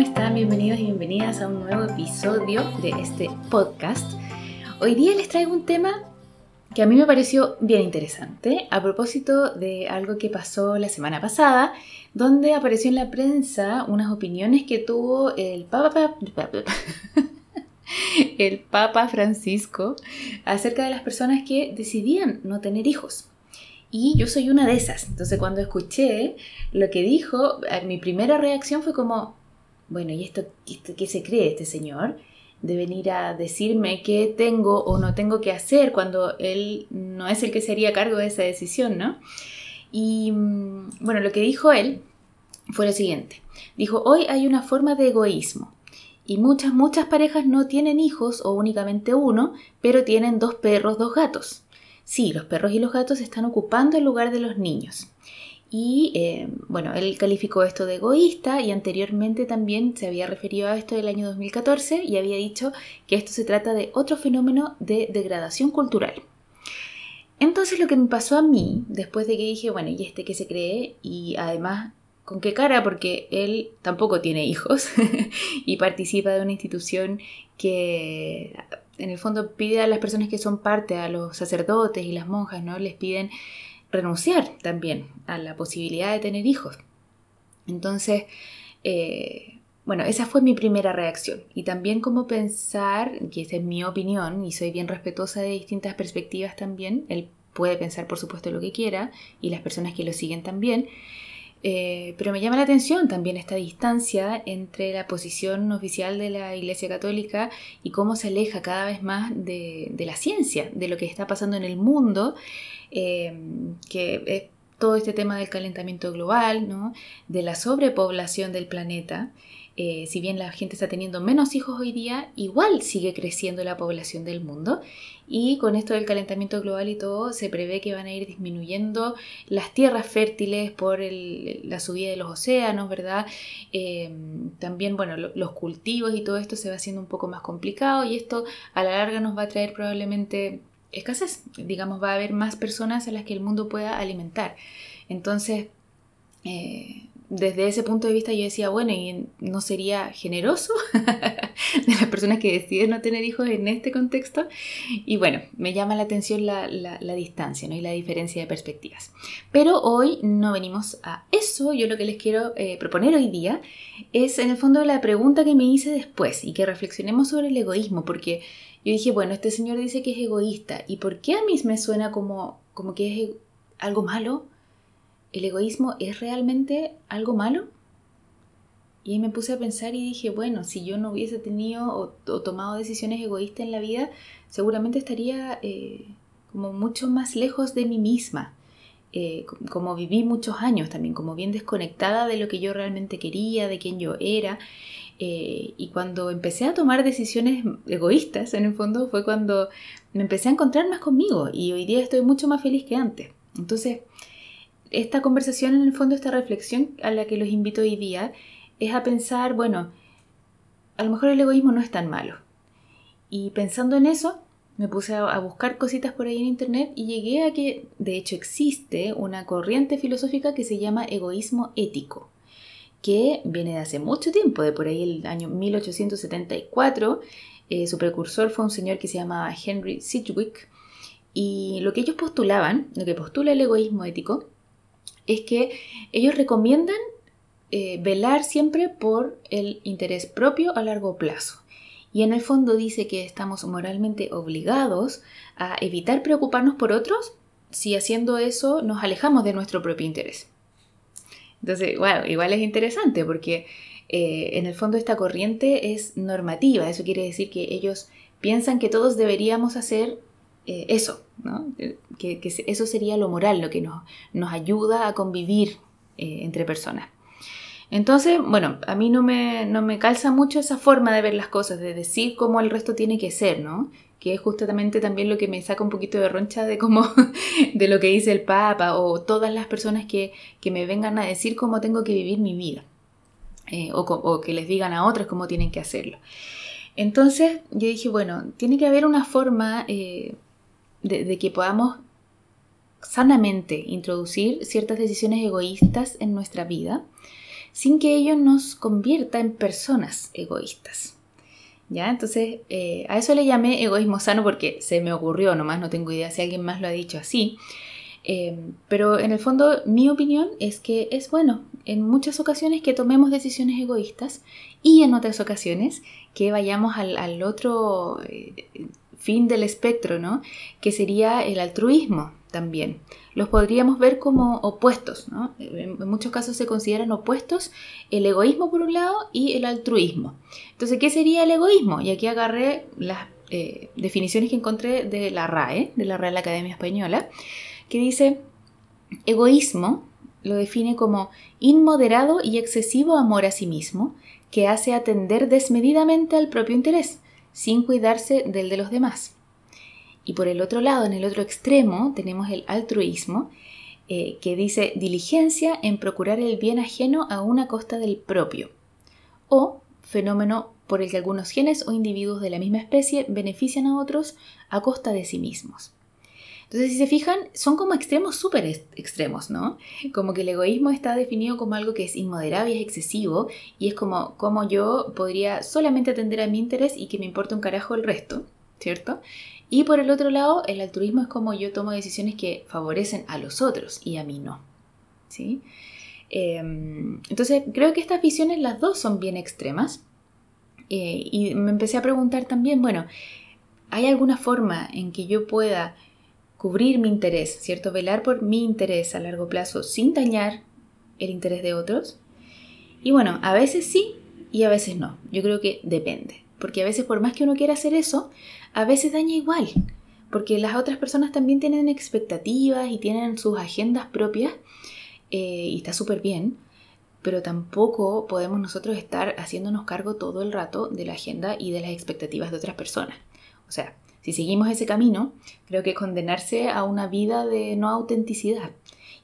¿cómo están? Bienvenidos y bienvenidas a un nuevo episodio de este podcast. Hoy día les traigo un tema que a mí me pareció bien interesante a propósito de algo que pasó la semana pasada, donde apareció en la prensa unas opiniones que tuvo el Papa, el Papa Francisco acerca de las personas que decidían no tener hijos. Y yo soy una de esas. Entonces cuando escuché lo que dijo, eh, mi primera reacción fue como, bueno, ¿y esto, qué se cree este señor? De venir a decirme qué tengo o no tengo que hacer cuando él no es el que se haría cargo de esa decisión, ¿no? Y mm, bueno, lo que dijo él fue lo siguiente. Dijo, hoy hay una forma de egoísmo. Y muchas, muchas parejas no tienen hijos o únicamente uno, pero tienen dos perros, dos gatos. Sí, los perros y los gatos están ocupando el lugar de los niños. Y eh, bueno, él calificó esto de egoísta y anteriormente también se había referido a esto del año 2014 y había dicho que esto se trata de otro fenómeno de degradación cultural. Entonces lo que me pasó a mí, después de que dije, bueno, ¿y este qué se cree? Y además, ¿con qué cara? Porque él tampoco tiene hijos y participa de una institución que en el fondo pide a las personas que son parte, a los sacerdotes y las monjas, ¿no? Les piden renunciar también a la posibilidad de tener hijos. Entonces, eh, bueno, esa fue mi primera reacción. Y también como pensar, que esa es mi opinión, y soy bien respetuosa de distintas perspectivas también, él puede pensar por supuesto lo que quiera, y las personas que lo siguen también, eh, pero me llama la atención también esta distancia entre la posición oficial de la Iglesia Católica y cómo se aleja cada vez más de, la ciencia, de lo que está pasando en el mundo, eh, que es todo este tema del calentamiento global, de la sobrepoblación del planeta. Eh, si bien la gente está teniendo menos hijos hoy día, igual sigue creciendo la población del mundo y con esto del calentamiento global y todo se prevé que van a ir disminuyendo las tierras fértiles por la subida de los océanos, ¿verdad? Eh, también, bueno, los cultivos y todo esto se va haciendo un poco más complicado y esto a la larga nos va a traer probablemente escasez, digamos, va a haber más personas a las que el mundo pueda alimentar. Entonces, eh, desde ese punto de vista yo decía, bueno, ¿y no sería generoso de las personas que deciden no tener hijos en este contexto? Y bueno, me llama la atención la, distancia ¿no? y la diferencia de perspectivas. Pero hoy no venimos a eso, yo lo que les quiero eh, proponer hoy día es en el fondo la pregunta que me hice después y que reflexionemos sobre el egoísmo, porque yo dije, bueno, este señor dice que es egoísta, ¿y por qué a mí me suena como, como que es algo malo? ¿El egoísmo es realmente algo malo? Y me puse a pensar y dije, bueno, si yo no hubiese tenido o, tomado decisiones egoístas en la vida, seguramente estaría eh, como mucho más lejos de mí misma. Eh, como viví muchos años también, como bien desconectada de lo que yo realmente quería, de quién yo era. Eh, y cuando empecé a tomar decisiones egoístas, en el fondo, fue cuando me empecé a encontrar más conmigo y hoy día estoy mucho más feliz que antes. Entonces, esta conversación, en el fondo, esta reflexión a la que los invito hoy día, es a pensar, bueno, a lo mejor el egoísmo no es tan malo. Y pensando en eso, me puse a, buscar cositas por ahí en internet y llegué a que, de hecho, existe una corriente filosófica que se llama egoísmo ético, que viene de hace mucho tiempo, de por ahí el año 1874. Eh, su precursor fue un señor que se llamaba Henry Sidgwick. Y lo que ellos postulaban, lo que postula el egoísmo ético, es que ellos recomiendan eh, velar siempre por el interés propio a largo plazo. Y en el fondo dice que estamos moralmente obligados a evitar preocuparnos por otros si haciendo eso nos alejamos de nuestro propio interés. Entonces, bueno, igual es interesante porque eh, en el fondo esta corriente es normativa, eso quiere decir que ellos piensan que todos deberíamos hacer eh, eso, eh, que, eso sería lo moral, lo que nos, nos ayuda a convivir eh, entre personas. Entonces, bueno, a mí no me, no me calza mucho esa forma de ver las cosas, de decir cómo el resto tiene que ser, ¿no? Que es justamente también lo que me saca un poquito de roncha de cómo, de lo que dice el Papa o todas las personas que, me vengan a decir cómo tengo que vivir mi vida. o, que les digan a otros cómo tienen que hacerlo. Entonces yo dije, bueno, tiene que haber una forma de, que podamos sanamente introducir ciertas decisiones egoístas en nuestra vida sin que ello nos convierta en personas egoístas. ¿Ya? Entonces, eh, a eso le llamé egoísmo sano porque se me ocurrió, nomás no tengo idea si alguien más lo ha dicho así. Eh, pero en el fondo, mi opinión es que es bueno en muchas ocasiones que tomemos decisiones egoístas y en otras ocasiones que vayamos al, otro eh, fin del espectro, ¿no? Que sería el altruismo también. Los podríamos ver como opuestos, ¿no? En muchos casos se consideran opuestos el egoísmo por un lado y el altruismo. Entonces, ¿qué sería el egoísmo? Y aquí agarré las eh, definiciones que encontré de la RAE, de la Real Academia Española, que dice, egoísmo lo define como inmoderado y excesivo amor a sí mismo, que hace atender desmedidamente al propio interés, sin cuidarse del de los demás. Y por el otro lado, en el otro extremo, tenemos el altruismo, eh, que dice diligencia en procurar el bien ajeno a una costa del propio, o fenómeno por el que algunos genes o individuos de la misma especie benefician a otros a costa de sí mismos. Entonces, si se fijan, son como extremos súper extremos, ¿no? Como que el egoísmo está definido como algo que es inmoderado y es excesivo, y es como, como yo podría solamente atender a mi interés y que me importe un carajo el resto, ¿cierto? Y por el otro lado, el altruismo es como yo tomo decisiones que favorecen a los otros y a mí no. ¿sí? Em, entonces, creo que estas visiones, las dos son bien extremas. Eh, y me empecé a preguntar también, bueno, ¿hay alguna forma en que yo pueda cubrir mi interés, ¿cierto? Velar por mi interés a largo plazo sin dañar el interés de otros. Y bueno, a veces sí y a veces no. Yo creo que depende. Porque a veces por más que uno quiera hacer eso, a veces daña igual, porque las otras personas también tienen expectativas y tienen sus agendas propias eh, y está súper bien, pero tampoco podemos nosotros estar haciéndonos cargo todo el rato de la agenda y de las expectativas de otras personas. O sea, si seguimos ese camino, creo que condenarse a una vida de no autenticidad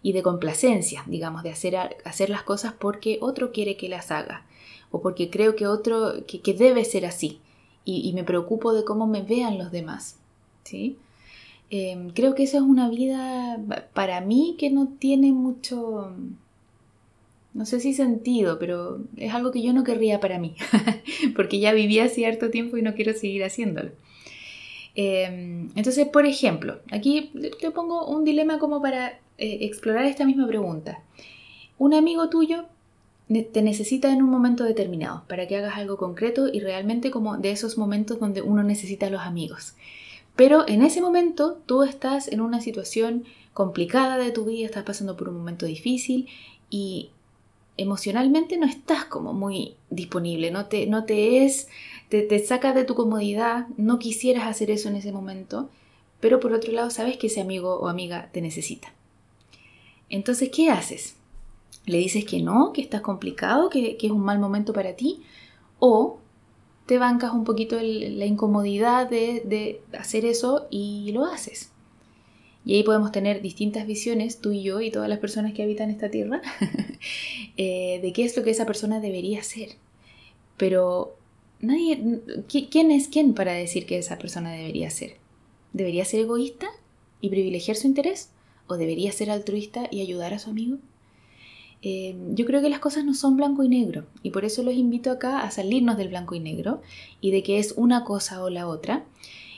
y de complacencia, digamos, de hacer, hacer las cosas porque otro quiere que las haga o porque creo que otro, que debe ser así y, me preocupo de cómo me vean los demás. ¿sí? Em, creo que eso es una vida para mí que no tiene mucho, no sé si sentido, pero es algo que yo no querría para mí, porque ya viví cierto tiempo y no quiero seguir haciéndolo. Em, entonces, por ejemplo, aquí te pongo un dilema como para eh, explorar esta misma pregunta. Un amigo tuyo te necesita en un momento determinado para que hagas algo concreto y realmente como de esos momentos donde uno necesita a los amigos. Pero en ese momento tú estás en una situación complicada de tu vida, estás pasando por un momento difícil y emocionalmente no estás como muy disponible, no te, no te es, te, sacas de tu comodidad, no quisieras hacer eso en ese momento, pero por otro lado sabes que ese amigo o amiga te necesita. Entonces, ¿qué haces? le dices que no, que estás complicado, que, es un mal momento para ti, o te bancas un poquito la incomodidad de, hacer eso y lo haces. Y ahí podemos tener distintas visiones, tú y yo y todas las personas que habitan esta tierra, eh, de qué es lo que esa persona debería hacer. Pero nadie, ¿quién es quién para decir que esa persona debería ser? ¿Debería ser egoísta y privilegiar su interés? ¿O debería ser altruista y ayudar a su amigo? Eh, yo creo que las cosas no son blanco y negro y por eso los invito acá a salirnos del blanco y negro y de que es una cosa o la otra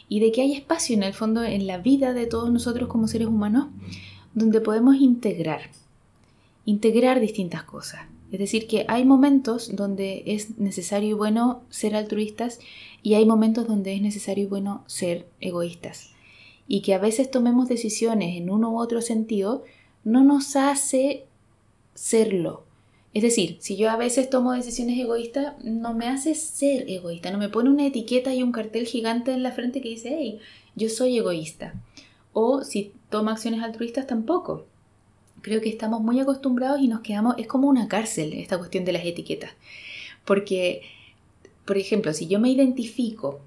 y de que hay espacio en el fondo en la vida de todos nosotros como seres humanos donde podemos integrar, integrar distintas cosas. Es decir, que hay momentos donde es necesario y bueno ser altruistas y hay momentos donde es necesario y bueno ser egoístas. Y que a veces tomemos decisiones en uno u otro sentido no nos hace serlo. Es decir, si yo a veces tomo decisiones egoístas, no me hace ser egoísta, no me pone una etiqueta y un cartel gigante en la frente que dice, hey, yo soy egoísta. O si tomo acciones altruistas, tampoco. Creo que estamos muy acostumbrados y nos quedamos, es como una cárcel esta cuestión de las etiquetas. Porque, por ejemplo, si yo me identifico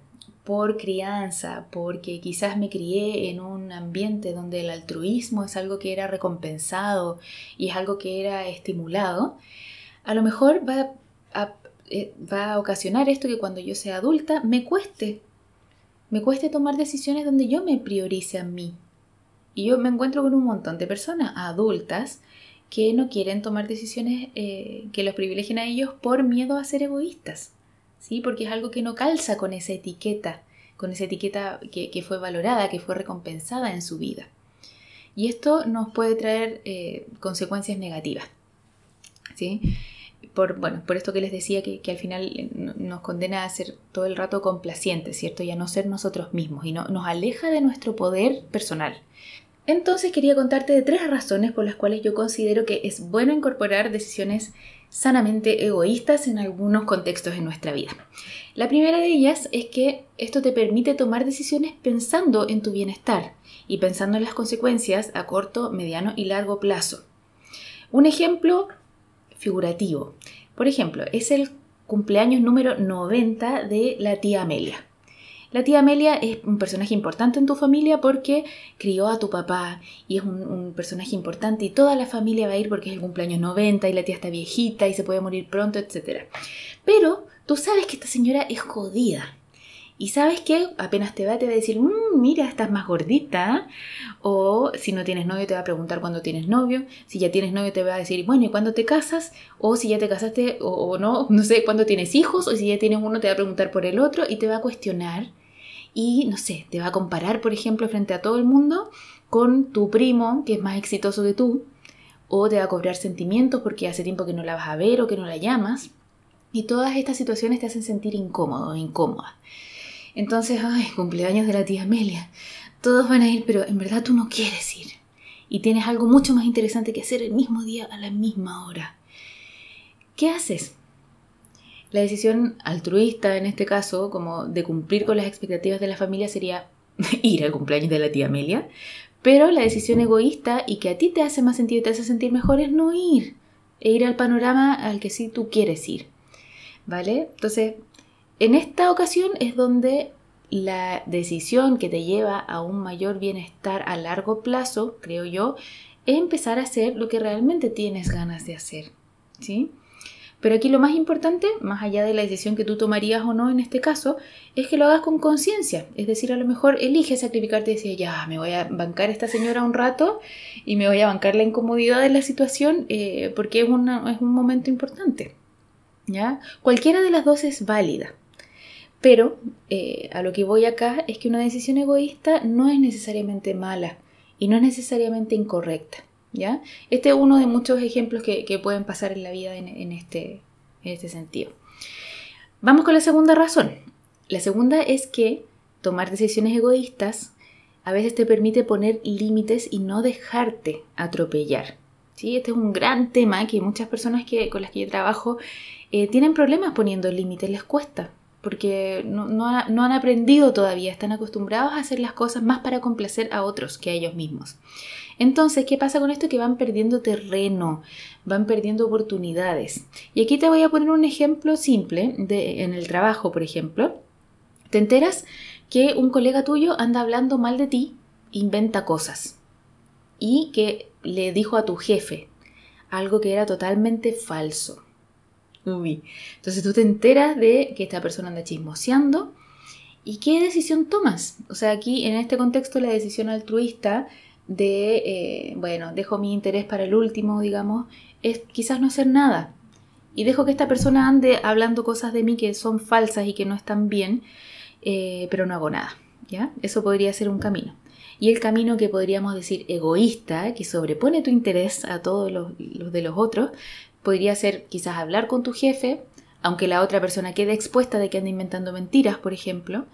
por crianza, porque quizás me crié en un ambiente donde el altruismo es algo que era recompensado y es algo que era estimulado, a lo mejor va a, eh, va a ocasionar esto que cuando yo sea adulta me cueste, me cueste tomar decisiones donde yo me priorice a mí. Y yo me encuentro con un montón de personas adultas que no quieren tomar decisiones eh, que los privilegien a ellos por miedo a ser egoístas, ¿sí? Porque es algo que no calza con esa etiqueta, con esa etiqueta que, fue valorada, que fue recompensada en su vida. Y esto nos puede traer eh, consecuencias negativas, ¿sí? Por, bueno, por esto que les decía que, al final nos condena a ser todo el rato complacientes, ¿cierto? Y a no ser nosotros mismos y no, nos aleja de nuestro poder personal. Entonces quería contarte de tres razones por las cuales yo considero que es bueno incorporar decisiones sanamente egoístas en algunos contextos de nuestra vida. La primera de ellas es que esto te permite tomar decisiones pensando en tu bienestar y pensando en las consecuencias a corto, mediano y largo plazo. Un ejemplo figurativo. Por ejemplo, es el cumpleaños número 90 de la tía Amelia. La tía Amelia es un personaje importante en tu familia porque crió a tu papá y es un, personaje importante y toda la familia va a ir porque es el cumpleaños 90 y la tía está viejita y se puede morir pronto, etc. Pero tú sabes que esta señora es jodida. Y sabes que apenas te va, te va a decir, mm, mira, estás más gordita. O si no tienes novio, te va a preguntar cuándo tienes novio. Si ya tienes novio, te va a decir, bueno, ¿y cuándo te casas? O si ya te casaste o, o no, no sé, cuándo tienes hijos. O si ya tienes uno, te va a preguntar por el otro y te va a cuestionar y, no sé, te va a comparar, por ejemplo, frente a todo el mundo con tu primo, que es más exitoso que tú, o te va a cobrar sentimientos porque hace tiempo que no la vas a ver o que no la llamas. Y todas estas situaciones te hacen sentir incómodo incómoda. Entonces, ay, cumpleaños de la tía Amelia. Todos van a ir, pero en verdad tú no quieres ir. Y tienes algo mucho más interesante que hacer el mismo día a la misma hora. ¿Qué haces? La decisión altruista, en este caso, como de cumplir con las expectativas de la familia, sería ir al cumpleaños de la tía Amelia. Pero la decisión egoísta y que a ti te hace más sentido y te hace sentir mejor es no ir. E ir al panorama al que sí tú quieres ir. ¿Vale? Entonces, en esta ocasión es donde la decisión que te lleva a un mayor bienestar a largo plazo, creo yo, es empezar a hacer lo que realmente tienes ganas de hacer. ¿Sí? Pero aquí lo más importante, más allá de la decisión que tú tomarías o no en este caso, es que lo hagas con conciencia. Es decir, a lo mejor eliges sacrificarte y decir, ya, me voy a bancar a esta señora un rato y me voy a bancar la incomodidad de la situación eh, porque es, es un momento importante. ¿ya? Cualquiera de las dos es válida. Pero eh, a lo que voy acá es que una decisión egoísta no es necesariamente mala y no es necesariamente incorrecta. ¿ya? Este es uno de muchos ejemplos que, pueden pasar en la vida en, este, en este sentido. Vamos con la segunda razón. La segunda es que tomar decisiones egoístas a veces te permite poner límites y no dejarte atropellar. ¿sí? Este es un gran tema que muchas personas que, con las que yo trabajo eh, tienen problemas poniendo límites, les cuesta, porque no, no, han aprendido todavía, están acostumbrados a hacer las cosas más para complacer a otros que a ellos mismos. Entonces, ¿qué pasa con esto? Que van perdiendo terreno, van perdiendo oportunidades. Y aquí te voy a poner un ejemplo simple de, en el trabajo, por ejemplo. Te enteras que un colega tuyo anda hablando mal de ti, inventa cosas y que le dijo a tu jefe algo que era totalmente falso. Entonces tú te enteras de que esta persona anda chismoseando y qué decisión tomas. O sea, aquí en este contexto la decisión altruista de, eh, bueno, dejo mi interés para el último, digamos, es quizás no hacer nada. Y dejo que esta persona ande hablando cosas de mí que son falsas y que no están bien, eh, pero no hago nada. ¿ya? Eso podría ser un camino. Y el camino que podríamos decir egoísta, que sobrepone tu interés a todos los, de los otros, podría ser quizás hablar con tu jefe, aunque la otra persona quede expuesta de que ande inventando mentiras, por ejemplo.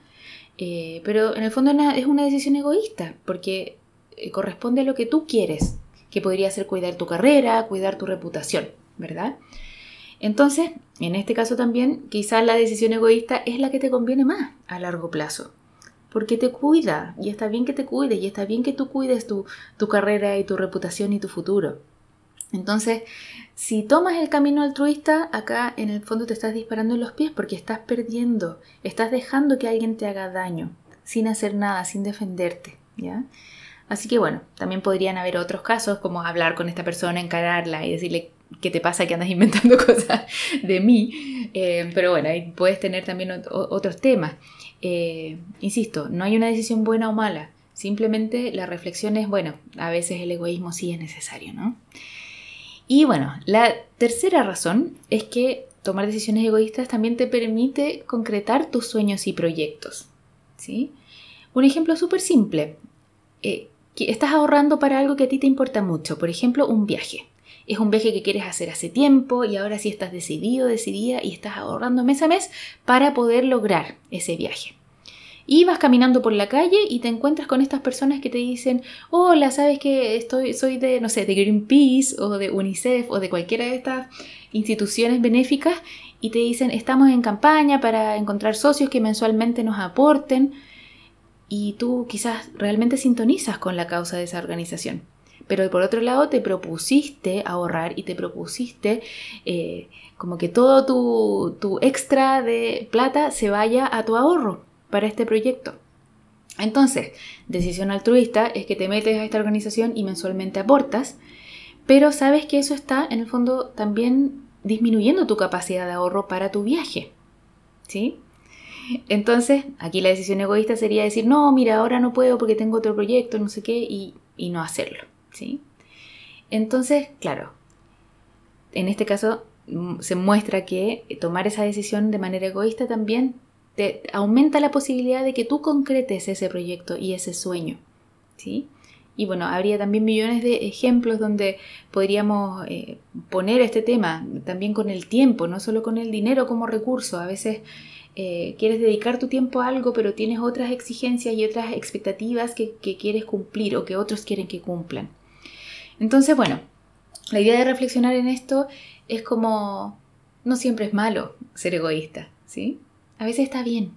Eh, pero en el fondo es una decisión egoísta, porque eh, corresponde a lo que tú quieres, que podría ser cuidar tu carrera, cuidar tu reputación, ¿verdad? Entonces, en este caso también, quizás la decisión egoísta es la que te conviene más a largo plazo, porque te cuida, y está bien que te cuides, y está bien que tú cuides tu, tu carrera y tu reputación y tu futuro. Entonces, si tomas el camino altruista, acá en el fondo te estás disparando en los pies porque estás perdiendo, estás dejando que alguien te haga daño, sin hacer nada, sin defenderte, ¿ya? Así que bueno, también podrían haber otros casos como hablar con esta persona, encararla y decirle qué te pasa que andas inventando cosas de mí. Eh, pero bueno, ahí puedes tener también otros temas. Eh, insisto, no hay una decisión buena o mala. Simplemente la reflexión es, bueno, a veces el egoísmo sí es necesario, ¿no? Y bueno, la tercera razón es que tomar decisiones egoístas también te permite concretar tus sueños y proyectos. ¿sí? Un ejemplo súper simple. Eh, estás ahorrando para algo que a ti te importa mucho, por ejemplo, un viaje. Es un viaje que quieres hacer hace tiempo y ahora sí estás decidido, decidida y estás ahorrando mes a mes para poder lograr ese viaje. Y vas caminando por la calle y te encuentras con estas personas que te dicen, hola, sabes que estoy, soy de, no sé, de Greenpeace o de UNICEF o de cualquiera de estas instituciones benéficas y te dicen, estamos en campaña para encontrar socios que mensualmente nos aporten. Y tú quizás realmente sintonizas con la causa de esa organización. Pero por otro lado te propusiste ahorrar y te propusiste eh, como que todo tu, tu extra de plata se vaya a tu ahorro para este proyecto. Entonces, decisión altruista es que te metes a esta organización y mensualmente aportas, pero sabes que eso está en el fondo también disminuyendo tu capacidad de ahorro para tu viaje. ¿Sí? Entonces, aquí la decisión egoísta sería decir, no, mira, ahora no puedo porque tengo otro proyecto, no sé qué, y, no hacerlo, ¿sí? Entonces, claro, en este caso mm, se muestra que tomar esa decisión de manera egoísta también te aumenta la posibilidad de que tú concretes ese proyecto y ese sueño, ¿sí? Y bueno, habría también millones de ejemplos donde podríamos eh, poner este tema, también con el tiempo, no solo con el dinero como recurso. A veces eh, quieres dedicar tu tiempo a algo, pero tienes otras exigencias y otras expectativas que, quieres cumplir o que otros quieren que cumplan. Entonces, bueno, la idea de reflexionar en esto es como no siempre es malo ser egoísta, ¿sí? A veces está bien.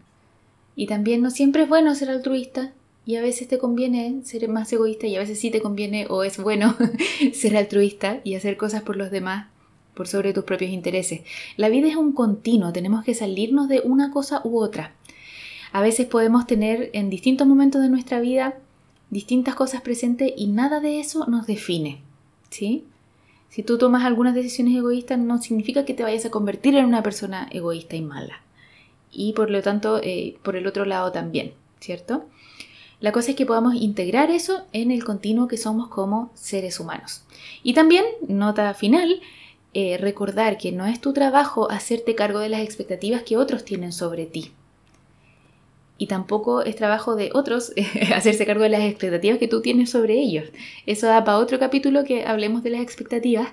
Y también no siempre es bueno ser altruista y a veces te conviene ser más egoísta y a veces sí te conviene o es bueno ser altruista y hacer cosas por los demás por sobre tus propios intereses. La vida es un continuo, tenemos que salirnos de una cosa u otra. A veces podemos tener en distintos momentos de nuestra vida distintas cosas presentes y nada de eso nos define, ¿sí? Si tú tomas algunas decisiones egoístas no significa que te vayas a convertir en una persona egoísta y mala. Y por lo tanto, eh, por el otro lado también, ¿cierto? La cosa es que podamos integrar eso en el continuo que somos como seres humanos. Y también, nota final, eh, recordar que no es tu trabajo hacerte cargo de las expectativas que otros tienen sobre ti. Y tampoco es trabajo de otros hacerse cargo de las expectativas que tú tienes sobre ellos. Eso da para otro capítulo que hablemos de las expectativas,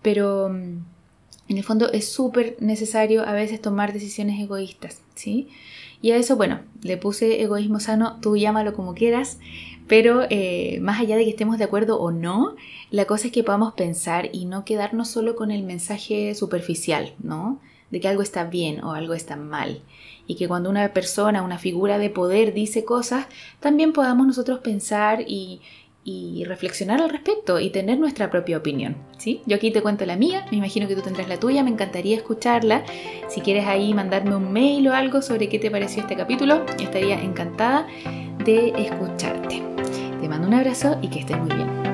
pero mm, en el fondo es súper necesario a veces tomar decisiones egoístas, ¿sí? Y a eso, bueno, le puse egoísmo sano, tú llámalo como quieras, pero eh, más allá de que estemos de acuerdo o no, la cosa es que podamos pensar y no quedarnos solo con el mensaje superficial, ¿no? De que algo está bien o algo está mal. Y que cuando una persona, una figura de poder dice cosas, también podamos nosotros pensar y, y reflexionar al respecto y tener nuestra propia opinión. ¿sí? Yo aquí te cuento la mía, me imagino que tú tendrás la tuya, me encantaría escucharla. Si quieres ahí mandarme un mail o algo sobre qué te pareció este capítulo, estaría encantada de escucharte. Te mando un abrazo y que estés muy bien.